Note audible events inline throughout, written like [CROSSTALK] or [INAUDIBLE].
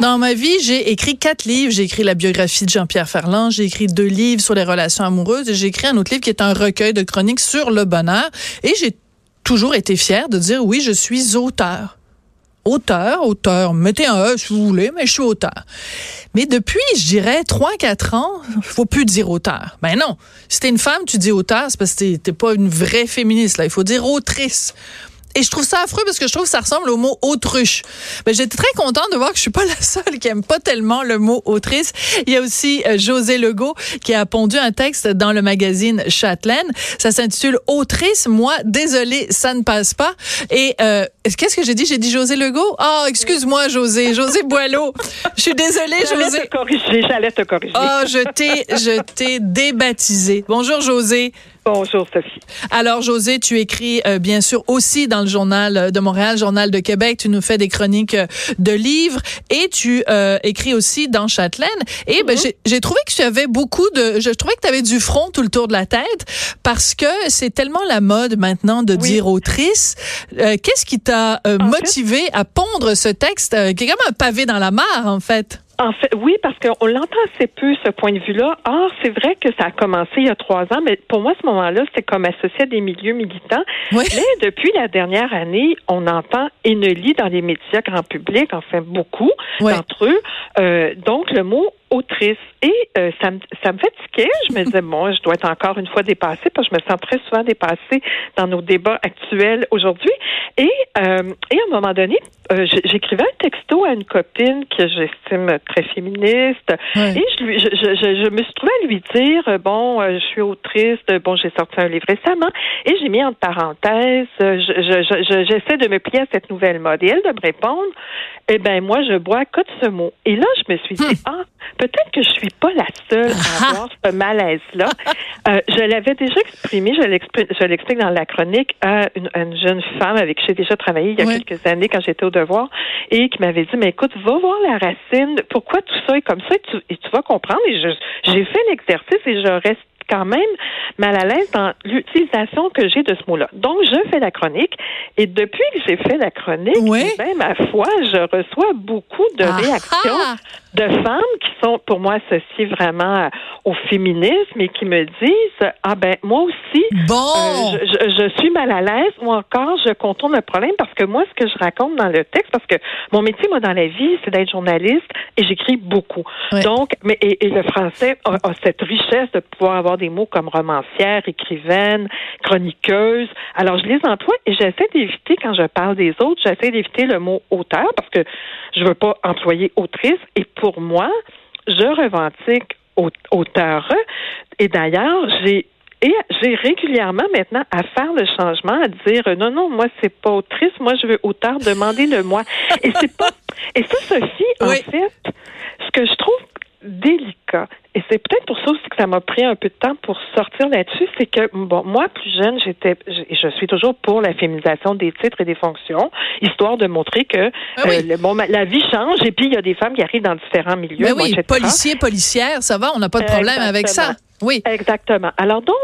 Dans ma vie, j'ai écrit quatre livres. J'ai écrit la biographie de Jean-Pierre Ferland, j'ai écrit deux livres sur les relations amoureuses et j'ai écrit un autre livre qui est un recueil de chroniques sur le bonheur. Et j'ai toujours été fière de dire oui, je suis auteur auteur, auteur, mettez un E si vous voulez, mais je suis auteur. Mais depuis, je dirais, 3-4 ans, il faut plus dire auteur. Ben non. Si t'es une femme, tu dis auteur, c'est parce que t'es pas une vraie féministe, là. Il faut dire autrice. Et je trouve ça affreux parce que je trouve que ça ressemble au mot autruche. Mais j'étais très contente de voir que je suis pas [LAUGHS] la seule qui aime pas tellement le mot autrice. Il y a aussi euh, José Legault qui a pondu un texte dans le magazine Châtelaine. Ça s'intitule Autrice. Moi, désolé, ça ne passe pas. Et euh, qu'est-ce que j'ai dit? J'ai dit José Legault? Ah, oh, excuse-moi, José. José Boileau. Je suis désolée, José. Te corriger, j'allais te corriger. Ah, oh, je t'ai, je t'ai débaptisé. Bonjour, José. Bonjour Sophie. Alors José, tu écris euh, bien sûr aussi dans le journal de Montréal, journal de Québec, tu nous fais des chroniques euh, de livres et tu euh, écris aussi dans Châtelaine. Et ben, mhm. j'ai trouvé que tu avais beaucoup de, je trouvais que tu avais du front tout le tour de la tête parce que c'est tellement la mode maintenant de dire autrice. Qu'est-ce qui t'a motivé à pondre ce texte qui est comme un pavé dans la mare en fait? En fait, oui, parce qu'on l'entend assez peu, ce point de vue-là. Or, c'est vrai que ça a commencé il y a trois ans, mais pour moi, ce moment-là, c'est comme associé à des milieux militants. Mais depuis la dernière année, on entend et ne lit dans les médias grand public, enfin beaucoup d'entre eux. Euh, donc, le mot autrice. Et euh, ça, me, ça me fatiguait. Je me disais, [LAUGHS] bon, je dois être encore une fois dépassée parce que je me sens très souvent dépassée dans nos débats actuels aujourd'hui. Et, euh, et à un moment donné, euh, j'écrivais un texto à une copine que j'estime très féministe. Et je, lui, je, je, je, me suis trouvée à lui dire, bon, je suis autrice, bon, j'ai sorti un livre récemment. Et j'ai mis entre parenthèses, j'essaie de me plier à cette nouvelle mode. Et elle de me répondre, eh ben moi, je bois que de ce mot. Et là, je me suis dit, hmm. ah, peut-être que je suis pas la seule à [LAUGHS] avoir ce malaise-là. Euh, je l'avais déjà exprimé, je l'explique dans la chronique à une, jeune femme avec qui j'ai déjà travaillé il y a quelques années quand j'étais au devoir et qui m'avait dit, mais écoute, va voir la racine, pourquoi tout ça est comme ça et tu, et tu vas comprendre. Et j'ai fait l'exercice et je reste quand même mal à l'aise dans l'utilisation que j'ai de ce mot-là. Donc, je fais la chronique et depuis que j'ai fait la chronique, même ben, ma foi, je reçois beaucoup de ah réactions ah! De femmes qui sont pour moi associées vraiment euh, au féminisme et qui me disent ah ben moi aussi bon. Euh, je, je, suis mal à l'aise ou encore je contourne le problème parce que moi ce que je raconte dans le texte parce que mon métier moi dans la vie c'est d'être journaliste et j'écris beaucoup. Donc mais et, et le français a, a, cette richesse de pouvoir avoir des mots comme romancière écrivaine chroniqueuse. Alors je les emploie et j'essaie d'éviter quand je parle des autres j'essaie d'éviter le mot auteur parce que je veux pas employer autrice et pour moi, je revendique auteur. Et d'ailleurs, j'ai et j'ai régulièrement maintenant à faire le changement, à dire non, non, moi c'est pas autrice, moi je veux auteur, demander le moi. [LAUGHS] Et c'est pas. Et ça, Sophie, en fait, ce que je trouve délicat. Et c'est peut-être pour ça ça m'a pris un peu de temps pour sortir là-dessus, c'est que bon, moi plus jeune, j'étais, je, suis toujours pour la féminisation des titres et des fonctions, histoire de montrer que ah euh, le, bon, la vie change et puis il y a des femmes qui arrivent dans différents milieux. Mais oui, policiers, policières, ça va, on n'a pas de problème avec ça. Oui. Exactement. Alors donc,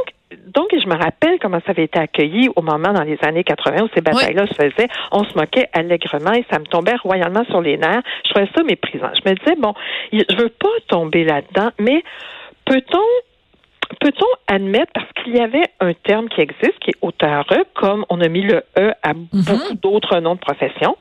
donc, je me rappelle comment ça avait été accueilli au moment dans les années 80 où ces batailles-là se faisaient. On se moquait allègrement et ça me tombait royalement sur les nerfs. Je trouvais ça méprisant. Je me disais, bon, je veux pas tomber là-dedans, mais peut-on Peut-on admettre, parce qu'il y avait un terme qui existe, qui est auteur, comme on a mis le E à mhm. beaucoup d'autres noms de profession,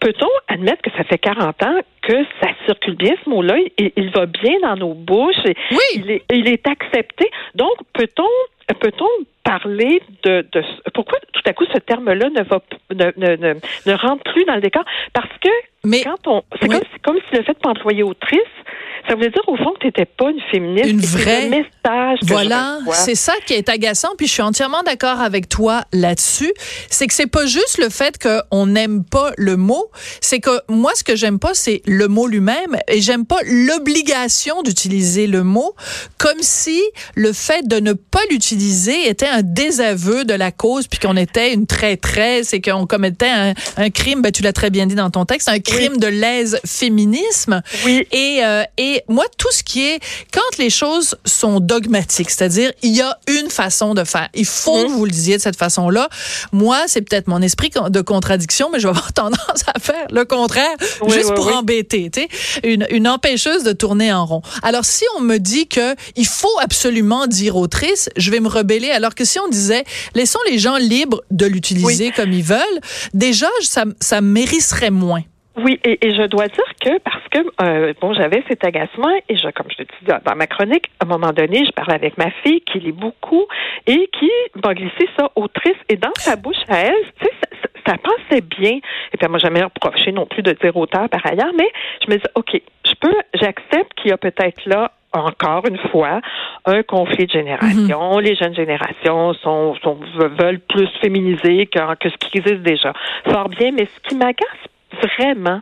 peut-on admettre que ça fait 40 ans que ça circule bien ce mot-là, il, il, va bien dans nos bouches, oui. il, est, il est accepté. Donc, peut-on peut-on parler de, de, pourquoi tout à coup ce terme-là ne va ne, ne, ne, rentre plus dans le décor? Parce que Mais, quand on c'est comme, comme, si le fait de employer autrice ça veut dire au fond que tu n'étais pas une féministe. Une vraie. message. voilà, c'est ça qui est agaçant. Puis je suis entièrement d'accord avec toi là-dessus. C'est que c'est pas juste le fait qu'on n'aime pas le mot. C'est que moi, ce que j'aime pas, c'est le mot lui-même. Et j'aime pas l'obligation d'utiliser le mot, comme si le fait de ne pas l'utiliser était un désaveu de la cause, puis qu'on était une traîtresse et qu'on commettait un, un, crime. Ben, tu l'as très bien dit dans ton texte, un crime de lèse féminisme. Oui. Et, euh, et moi, tout ce qui est, quand les choses sont dogmatiques, c'est-à-dire, il y a une façon de faire. Il faut que mhm. vous le disiez de cette façon-là. Moi, c'est peut-être mon esprit de contradiction, mais je vais avoir [LAUGHS] tendance à faire le contraire, juste pour embêter, tu sais. Une, une empêcheuse de tourner en rond. Alors, si on me dit que il faut absolument dire autrice, je vais rebeller. Alors que si on disait, laissons les gens libres de l'utiliser comme ils veulent, déjà, ça, ça mériterait moins. Oui, et, je dois dire que parce que euh, bon, j'avais cet agacement et je, comme je te dis dans ma chronique, à un moment donné, je parlais avec ma fille qui lit beaucoup et qui m'a glissé ça autrice et dans sa bouche à elle, tu sais, ça, ça, passait bien. Et puis moi, jamais reproché non plus de dire auteur par ailleurs, mais je me dis, ok, je peux, j'accepte qu'il y a peut-être là encore une fois, un conflit de génération. Mhm. Les jeunes générations sont, sont, veulent plus féminiser que, que ce qui existe déjà. Fort bien, mais ce qui m'agace vraiment,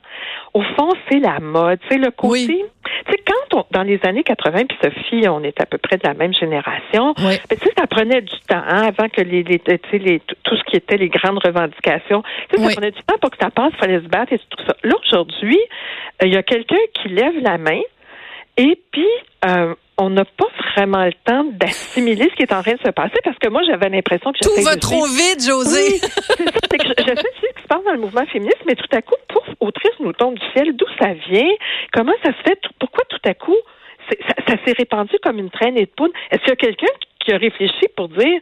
au fond, c'est la mode. C'est le côté. Tu sais, quand on, dans les années 80, puis Sophie, on est à peu près de la même génération, oui. Ben, tu sais, ça prenait du temps hein, avant que les, les, les, tout ce qui était les grandes revendications. Tu sais, ça prenait du temps pour que ça passe, il fallait se battre et tout ça. Là, aujourd'hui, euh, il y a quelqu'un qui lève la main et puis, euh, on n'a pas vraiment le temps d'assimiler ce qui est en train de se passer parce que moi, j'avais l'impression que tout va trop vite, José. c'est ça, c'est que je, sais ce qui se passe dans le mouvement féministe, mais tout à coup, pouf, autrice nous tombe du ciel. D'où ça vient? Comment ça se fait? Pourquoi tout à coup ça, s'est répandu comme une traînée de poudre? Est-ce qu'il y a quelqu'un qui a réfléchi pour dire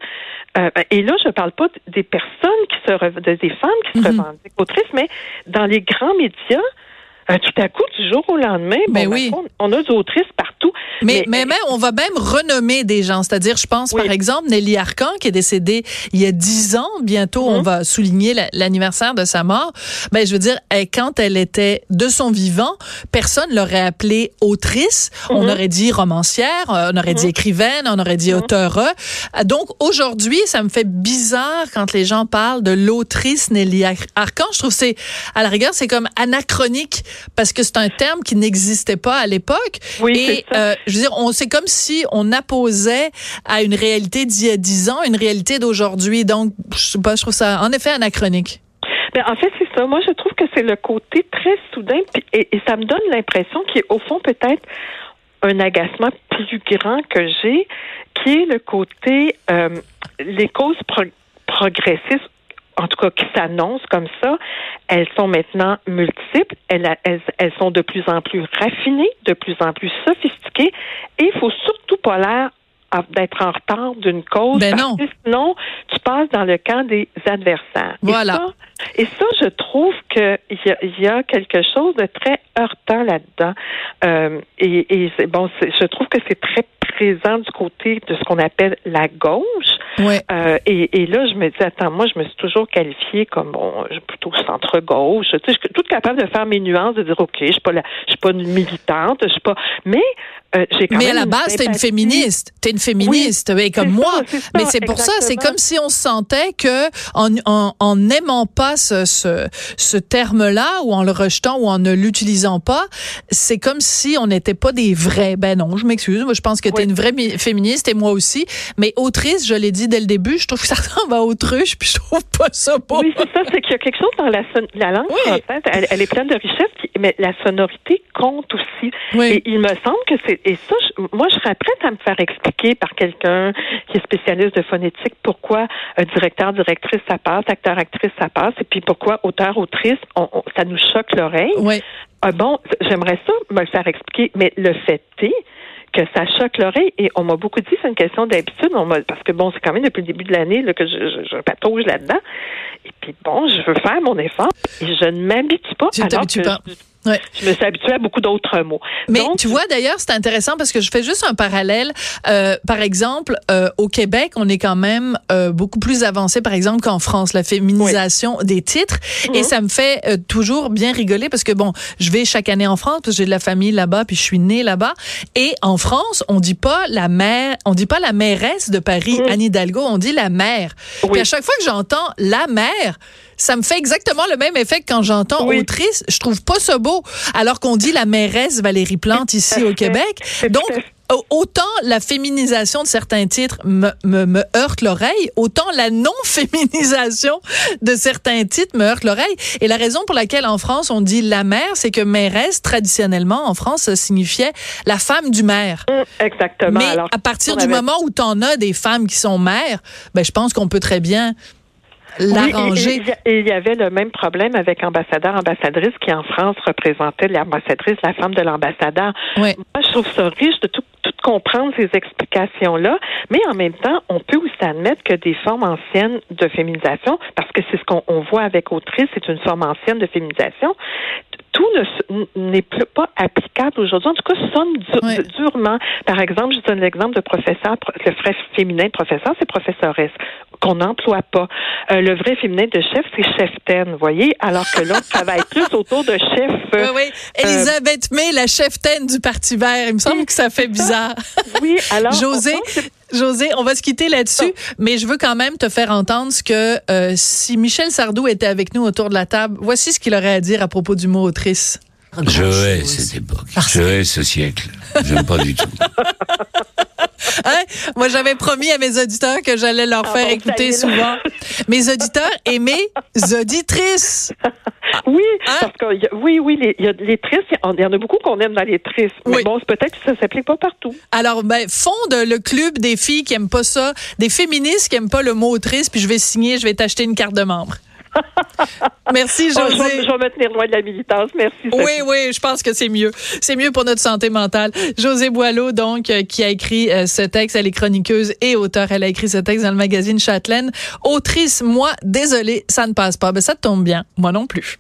euh, ben, et là je parle pas des personnes qui se des femmes qui se mm-hmm. revendiquent autrices mais dans les grands médias euh, tout à coup, du jour au lendemain, ben oui. on, a des autrices partout. Mais, mais, mais, on va même renommer des gens. C'est-à-dire, je pense, par exemple, Nelly Arcan, qui est décédée il y a dix ans. Bientôt, on mhm. va souligner l'anniversaire de sa mort. Ben, je veux dire, quand elle était de son vivant, personne l'aurait appelée autrice. On mhm. aurait dit romancière, on aurait dit mhm. écrivaine, on aurait dit auteure. Donc, aujourd'hui, ça me fait bizarre quand les gens parlent de l'autrice Nelly Arcan. Je trouve c'est, à la rigueur, c'est comme anachronique parce que c'est un terme qui n'existait pas à l'époque. Oui, Et euh, je veux dire, on c'est comme si on apposait à une réalité d'il y a dix ans une réalité d'aujourd'hui. Donc, je sais pas, je trouve ça en effet anachronique. Ben, en fait, c'est ça. Moi, je trouve que c'est le côté très soudain, et, ça me donne l'impression qu'il au fond peut-être un agacement plus grand que j'ai, qui est le côté euh, les causes progressistes en tout cas qui s'annoncent comme ça, elles sont maintenant multiples, elles, elles, sont de plus en plus raffinées, de plus en plus sophistiquées, et il faut surtout pas l'air d'être en retard d'une cause. Ben non. sinon, tu passes dans le camp des adversaires. Voilà. Et ça, je trouve qu'il y, y, a quelque chose de très heurtant là-dedans. Euh, et, et bon, je trouve que c'est très présent du côté de ce qu'on appelle la gauche. Euh, et, et, là, je me dis, attends, moi, je me suis toujours qualifiée comme bon, plutôt centre-gauche. Tu sais, je suis toute capable de faire mes nuances, de dire, OK, je suis pas la, je suis pas une militante, je suis pas. Mais euh, Mais à la base, t'es une féministe. T'es une féministe, oui, comme moi. mais c'est pour ça, c'est comme si on sentait que en, en, en n'aimant pas ce, ce, ce terme-là, ou en le rejetant, ou en ne l'utilisant pas, c'est comme si on n'était pas des vrais. Ben non, je m'excuse. Moi, je pense que t'es une vraie féministe et moi aussi. Mais autrice, je l'ai dit dès le début, je trouve que ça ressemble à autruche, puis je trouve pas ça beau. Oui, c'est ça, c'est qu'il y a quelque chose dans la, la langue française, elle, est pleine de richesse, mais la sonorité compte aussi. Et il me semble que c'est, et ça, moi, je serais prête à me faire expliquer par quelqu'un qui est spécialiste de phonétique pourquoi un directeur, directrice, ça passe, acteur, actrice, ça passe, et puis pourquoi auteur, autrice, ça nous choque l'oreille. Oui. Ah bon, j'aimerais ça me le faire expliquer, mais le fait est que ça choque l'oreille. Et on m'a beaucoup dit, c'est une question d'habitude. parce que bon, c'est quand même depuis le début de l'année que je, je, je patauge là-dedans. Et puis bon, je veux faire mon effort et je ne m'habitue pas. Tu t'habitues pas. Ouais. Je me suis habituée à beaucoup d'autres mots. Mais tu vois d'ailleurs, c'est intéressant parce que je fais juste un parallèle. Euh, par exemple, euh, au Québec, on est quand même euh, beaucoup plus avancé, par exemple, qu'en France, la féminisation des titres. Et mhm. ça me fait euh, toujours bien rigoler parce que bon, je vais chaque année en France parce que j'ai de la famille là-bas, puis je suis née là-bas. Et en France, on dit pas la mère, on dit pas la mairesse de Paris, mhm. Anne Hidalgo, on dit la mère. Oui. Puis à chaque fois que j'entends la mère, ça me fait exactement le même effet que quand j'entends autrice. Je trouve pas ça beau. Alors qu'on dit la mairesse Valérie Plante ici au [LAUGHS] Québec. Donc, autant la féminisation de certains titres me, me, me heurte l'oreille, autant la non-féminisation de certains titres me heurte l'oreille. Et la raison pour laquelle en France on dit la mère, c'est que mairesse, traditionnellement en France, ça signifiait la femme du maire. Mmh, exactement. Mais à partir du moment où tu en as des femmes qui sont mères, ben, je pense qu'on peut très bien l'arranger. il y avait le même problème avec ambassadeur, ambassadrice qui en France représentait l'ambassadrice, la femme de l'ambassadeur. Moi, je trouve ça riche de tout, tout comprendre ces explications-là, mais en même temps, on peut aussi admettre que des formes anciennes de féminisation, parce que c'est ce qu'on voit avec autrice, c'est une forme ancienne de féminisation, tout n'est pas applicable aujourd'hui. En tout cas, sonne durement. Par exemple, je donne l'exemple de professeur, le vrai féminin de professeur, c'est professoresse, qu'on n'emploie pas. Euh, le vrai féminin de chef, c'est cheftaine, vous voyez, alors que là, ça va être plus autour de chef. oui, oui. Euh, Elisabeth May, la cheftaine du Parti vert, il me semble que ça fait bizarre. [LAUGHS] Oui, alors. José, José, on va se quitter là-dessus, mais je veux quand même te faire entendre ce que euh, si Michel Sardou était avec nous autour de la table, voici ce qu'il aurait à dire à propos du mot autrice. Je hais cette époque. Je hais ce siècle. J'aime pas du tout. [LAUGHS] Hein? Moi, j'avais promis à mes auditeurs que j'allais leur ah faire écouter souvent. Mes auditeurs et mes auditrices. [LAUGHS] Oui, hein? parce que oui, oui, il y a les tristes, il y en a beaucoup qu'on aime dans les tristes. Mais bon, peut-être que ça s'applique pas partout. Alors, ben, fonde le club des filles qui aiment pas ça, des féministes qui aiment pas le mot triste, puis je vais signer, je vais t'acheter une carte de membre. [LAUGHS] Merci, José. je, vais, me tenir loin de la militance. Merci. Oui, oui, je pense que c'est mieux. C'est mieux pour notre santé mentale. José Boileau, donc, euh, qui a écrit euh, ce texte, elle est chroniqueuse et auteur. Elle a écrit ce texte dans le magazine Châtelaine. Autrice, moi, désolée, ça ne passe pas. Ben, ça tombe bien. Moi non plus.